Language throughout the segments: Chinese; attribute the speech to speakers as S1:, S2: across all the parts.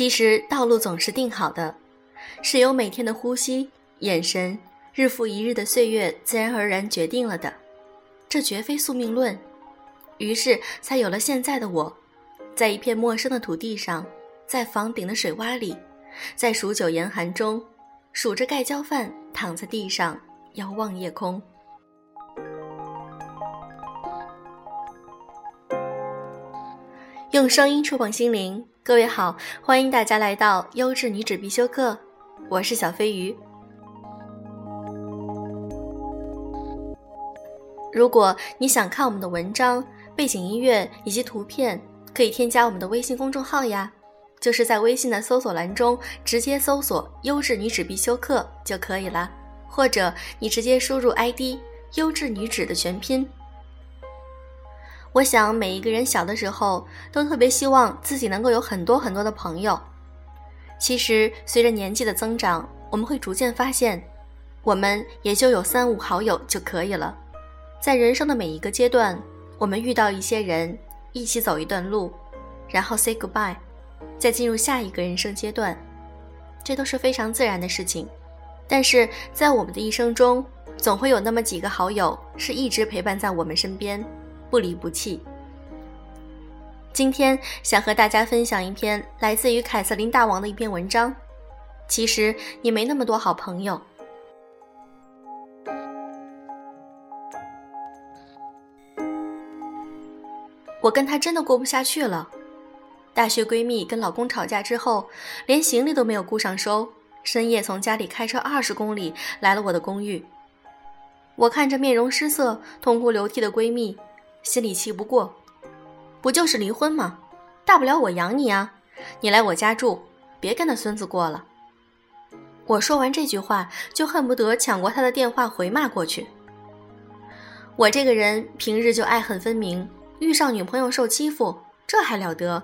S1: 其实道路总是定好的，是由每天的呼吸、眼神、日复一日的岁月自然而然决定了的。这绝非宿命论，于是才有了现在的我，在一片陌生的土地上，在房顶的水洼里，在数九严寒中，数着盖浇饭，躺在地上遥望夜空。用声音触碰心灵，各位好，欢迎大家来到优质女子必修课，我是小飞鱼。如果你想看我们的文章、背景音乐以及图片，可以添加我们的微信公众号呀，就是在微信的搜索栏中直接搜索“优质女子必修课”就可以了，或者你直接输入 ID“ 优质女子”的全拼。我想，每一个人小的时候都特别希望自己能够有很多很多的朋友。其实，随着年纪的增长，我们会逐渐发现，我们也就有三五好友就可以了。在人生的每一个阶段，我们遇到一些人，一起走一段路，然后 say goodbye，再进入下一个人生阶段，这都是非常自然的事情。但是在我们的一生中，总会有那么几个好友是一直陪伴在我们身边。不离不弃。今天想和大家分享一篇来自于凯瑟琳大王的一篇文章。其实你没那么多好朋友。我跟她真的过不下去了。大学闺蜜跟老公吵架之后，连行李都没有顾上收，深夜从家里开车二十公里来了我的公寓。我看着面容失色、痛哭流涕的闺蜜。心里气不过，不就是离婚吗？大不了我养你啊！你来我家住，别跟那孙子过了。我说完这句话，就恨不得抢过他的电话回骂过去。我这个人平日就爱恨分明，遇上女朋友受欺负，这还了得？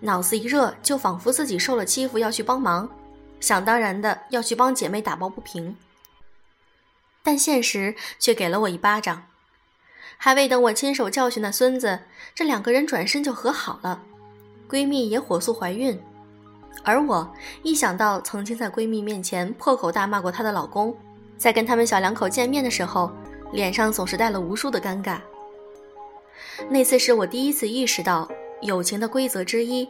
S1: 脑子一热，就仿佛自己受了欺负要去帮忙，想当然的要去帮姐妹打抱不平。但现实却给了我一巴掌。还未等我亲手教训那孙子，这两个人转身就和好了，闺蜜也火速怀孕，而我一想到曾经在闺蜜面前破口大骂过她的老公，在跟他们小两口见面的时候，脸上总是带了无数的尴尬。那次是我第一次意识到友情的规则之一：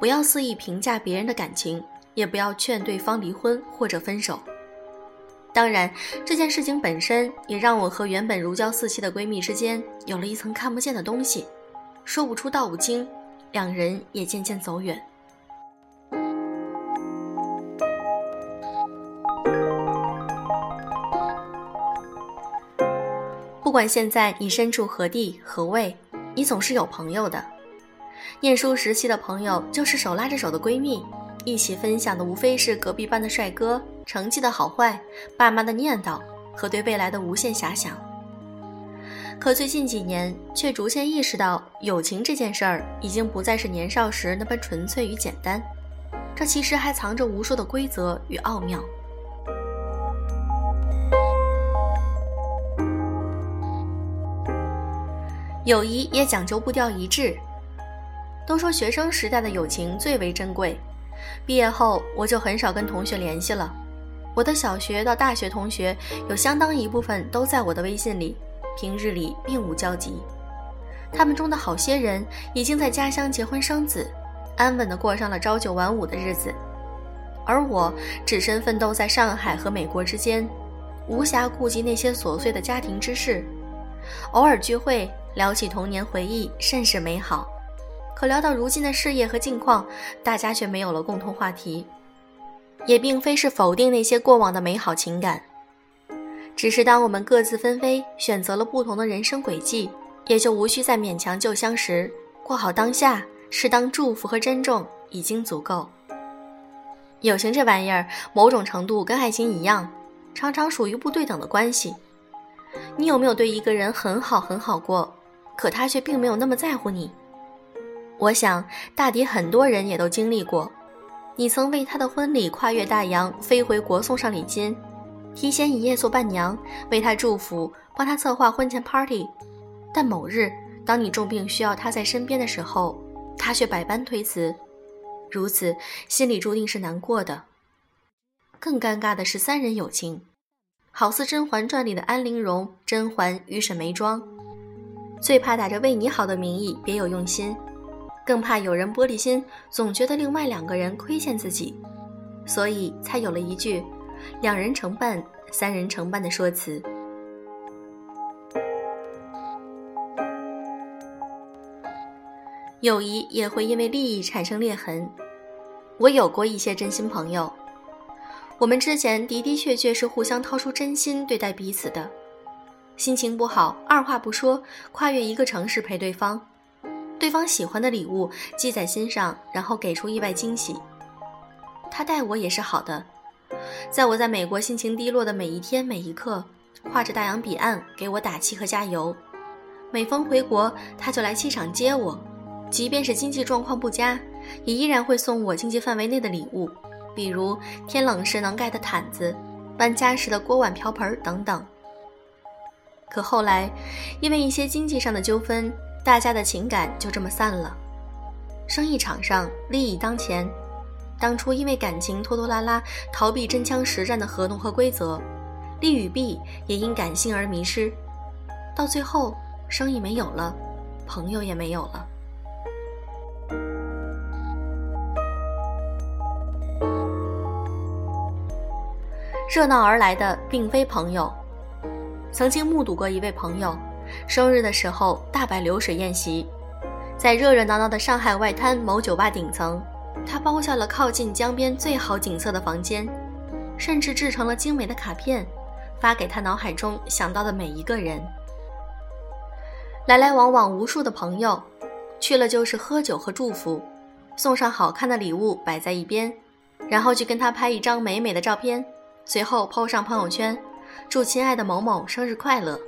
S1: 不要肆意评价别人的感情，也不要劝对方离婚或者分手。当然，这件事情本身也让我和原本如胶似漆的闺蜜之间有了一层看不见的东西，说不出道不清，两人也渐渐走远。不管现在你身处何地何位，你总是有朋友的。念书时期的朋友，就是手拉着手的闺蜜。一起分享的无非是隔壁班的帅哥、成绩的好坏、爸妈的念叨和对未来的无限遐想。可最近几年，却逐渐意识到，友情这件事儿已经不再是年少时那般纯粹与简单，这其实还藏着无数的规则与奥妙。友谊也讲究步调一致。都说学生时代的友情最为珍贵。毕业后，我就很少跟同学联系了。我的小学到大学同学，有相当一部分都在我的微信里，平日里并无交集。他们中的好些人已经在家乡结婚生子，安稳地过上了朝九晚五的日子，而我只身奋斗在上海和美国之间，无暇顾及那些琐碎的家庭之事。偶尔聚会，聊起童年回忆，甚是美好。可聊到如今的事业和境况，大家却没有了共同话题。也并非是否定那些过往的美好情感，只是当我们各自纷飞，选择了不同的人生轨迹，也就无需再勉强旧相识，过好当下，适当祝福和珍重已经足够。友情这玩意儿，某种程度跟爱情一样，常常属于不对等的关系。你有没有对一个人很好很好过，可他却并没有那么在乎你？我想，大抵很多人也都经历过。你曾为他的婚礼跨越大洋飞回国送上礼金，提前一夜做伴娘，为他祝福，帮他策划婚前 party。但某日，当你重病需要他在身边的时候，他却百般推辞。如此心里注定是难过的。更尴尬的是三人友情，好似《甄嬛传》里的安陵容、甄嬛与沈眉庄，最怕打着为你好的名义别有用心，更怕有人玻璃心，总觉得另外两个人亏欠自己，所以才有了一句“两人成伴，三人成伴”的说辞。友谊也会因为利益产生裂痕。我有过一些真心朋友，我们之前的的确确是互相掏出真心对待彼此的。心情不好，二话不说，跨越一个城市陪对方，对方喜欢的礼物记在心上，然后给出意外惊喜。他待我也是好的，在我在美国心情低落的每一天每一刻，画着大洋彼岸给我打气和加油。每逢回国，他就来机场接我。即便是经济状况不佳，也依然会送我经济范围内的礼物，比如天冷时能盖的毯子、搬家时的锅碗瓢盆等等。可后来，因为一些经济上的纠纷，大家的情感就这么散了。生意场上利益当前，当初因为感情拖拖拉拉、逃避真枪实战的合同和规则，利与弊也因感性而迷失，到最后生意没有了，朋友也没有了。热闹而来的并非朋友。曾经目睹过一位朋友，生日的时候大摆流水宴席，在热热闹闹的上海外滩某酒吧顶层，他包下了靠近江边最好景色的房间，甚至制成了精美的卡片，发给他脑海中想到的每一个人。来来往往无数的朋友，去了就是喝酒和祝福，送上好看的礼物摆在一边，然后去跟他拍一张美美的照片。随后抛上朋友圈，祝亲爱的某某生日快乐。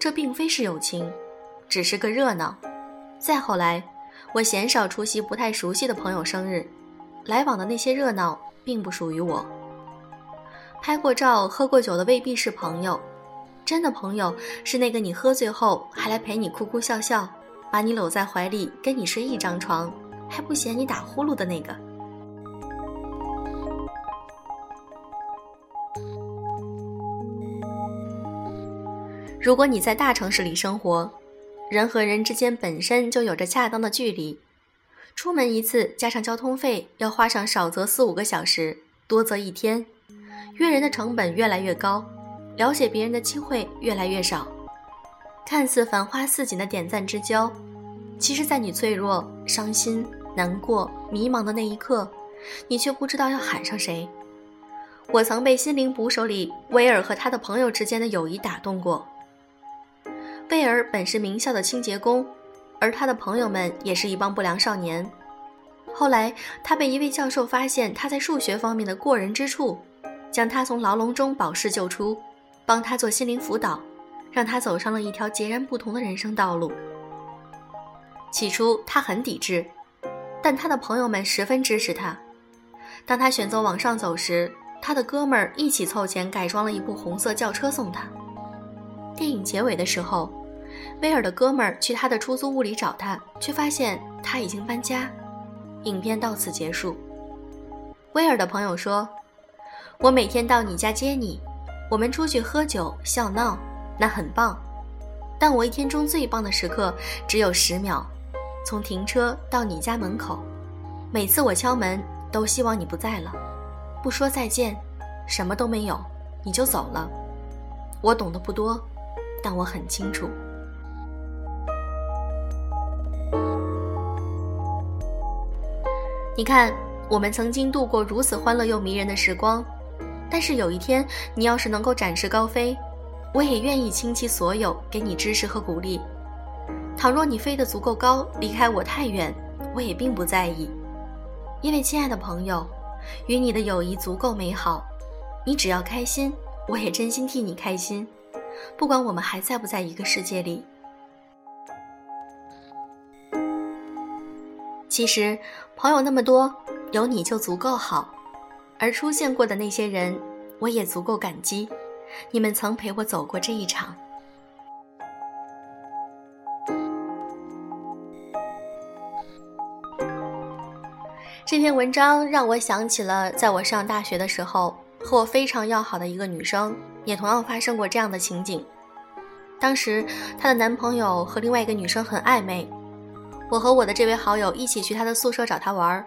S1: 这并非是友情，只是个热闹。再后来，我鲜少出席不太熟悉的朋友生日，来往的那些热闹并不属于我。拍过照、喝过酒的未必是朋友，真的朋友是那个你喝醉后还来陪你哭哭笑笑，把你搂在怀里跟你睡一张床，还不嫌你打呼噜的那个。如果你在大城市里生活，人和人之间本身就有着恰当的距离，出门一次加上交通费要花上少则四五个小时，多则一天，约人的成本越来越高，了解别人的机会越来越少。看似繁花似锦的点赞之交，其实，在你脆弱、伤心、难过、迷茫的那一刻，你却不知道要喊上谁。我曾被《心灵捕手》里威尔和他的朋友之间的友谊打动过。贝尔本是名校的清洁工，而他的朋友们也是一帮不良少年。后来，他被一位教授发现他在数学方面的过人之处，将他从牢笼中保释救出，帮他做心灵辅导，让他走上了一条截然不同的人生道路。起初，他很抵制，但他的朋友们十分支持他。当他选择往上走时，他的哥们儿一起凑钱改装了一部红色轿车送他。电影结尾的时候。威尔的哥们儿去他的出租屋里找他，却发现他已经搬家。影片到此结束。威尔的朋友说：“我每天到你家接你，我们出去喝酒笑闹，那很棒。但我一天中最棒的时刻只有十秒，从停车到你家门口。每次我敲门，都希望你不在了，不说再见，什么都没有，你就走了。我懂得不多，但我很清楚。”你看，我们曾经度过如此欢乐又迷人的时光，但是有一天，你要是能够展翅高飞，我也愿意倾其所有给你支持和鼓励。倘若你飞得足够高，离开我太远，我也并不在意，因为亲爱的朋友，与你的友谊足够美好，你只要开心，我也真心替你开心，不管我们还在不在一个世界里。其实，朋友那么多，有你就足够好。而出现过的那些人，我也足够感激。你们曾陪我走过这一场。这篇文章让我想起了在我上大学的时候，和我非常要好的一个女生，也同样发生过这样的情景。当时她的男朋友和另外一个女生很暧昧，我和我的这位好友一起去他的宿舍找他玩儿，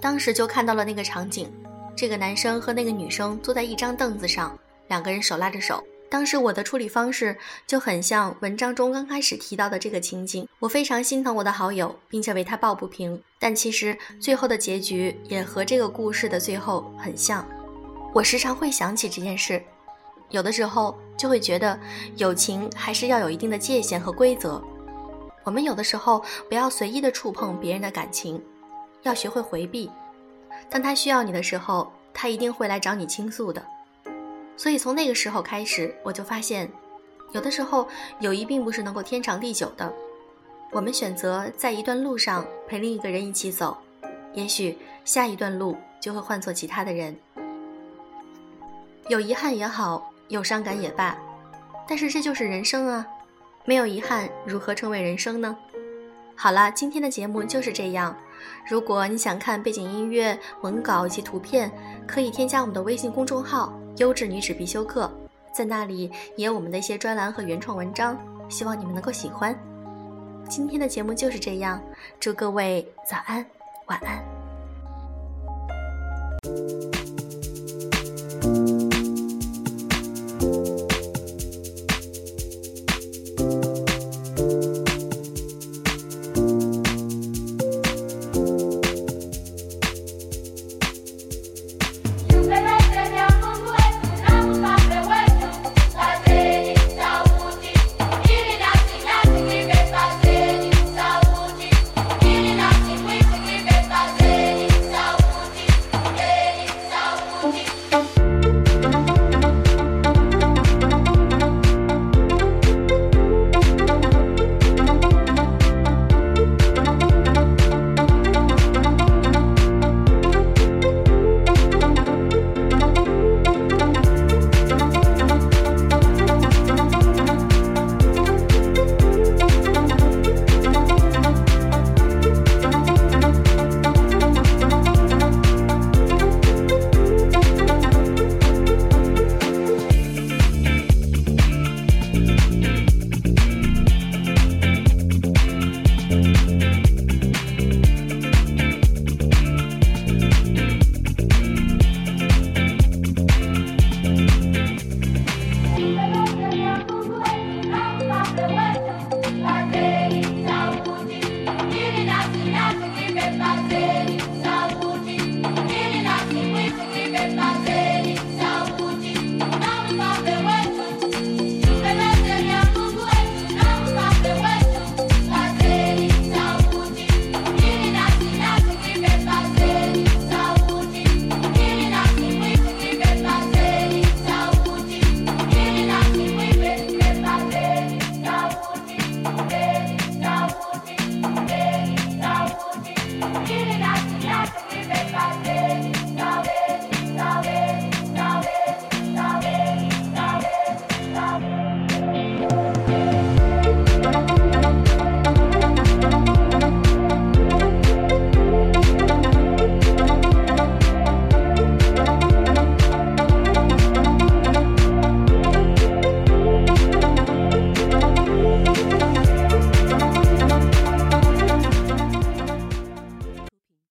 S1: 当时就看到了那个场景：这个男生和那个女生坐在一张凳子上，两个人手拉着手。当时我的处理方式就很像文章中刚开始提到的这个情景，我非常心疼我的好友，并且为他抱不平。但其实最后的结局也和这个故事的最后很像。我时常会想起这件事，有的时候就会觉得友情还是要有一定的界限和规则。我们有的时候不要随意的触碰别人的感情，要学会回避。当他需要你的时候，他一定会来找你倾诉的。所以从那个时候开始，我就发现，有的时候友谊并不是能够天长地久的。我们选择在一段路上陪另一个人一起走，也许下一段路就会换做其他的人。有遗憾也好，有伤感也罢，但是这就是人生啊！没有遗憾，如何称为人生呢？好了，今天的节目就是这样。如果你想看背景音乐、文稿以及图片，可以添加我们的微信公众号。优质女子必修课，在那里也有我们的一些专栏和原创文章，希望你们能够喜欢。今天的节目就是这样，祝各位早安，晚安。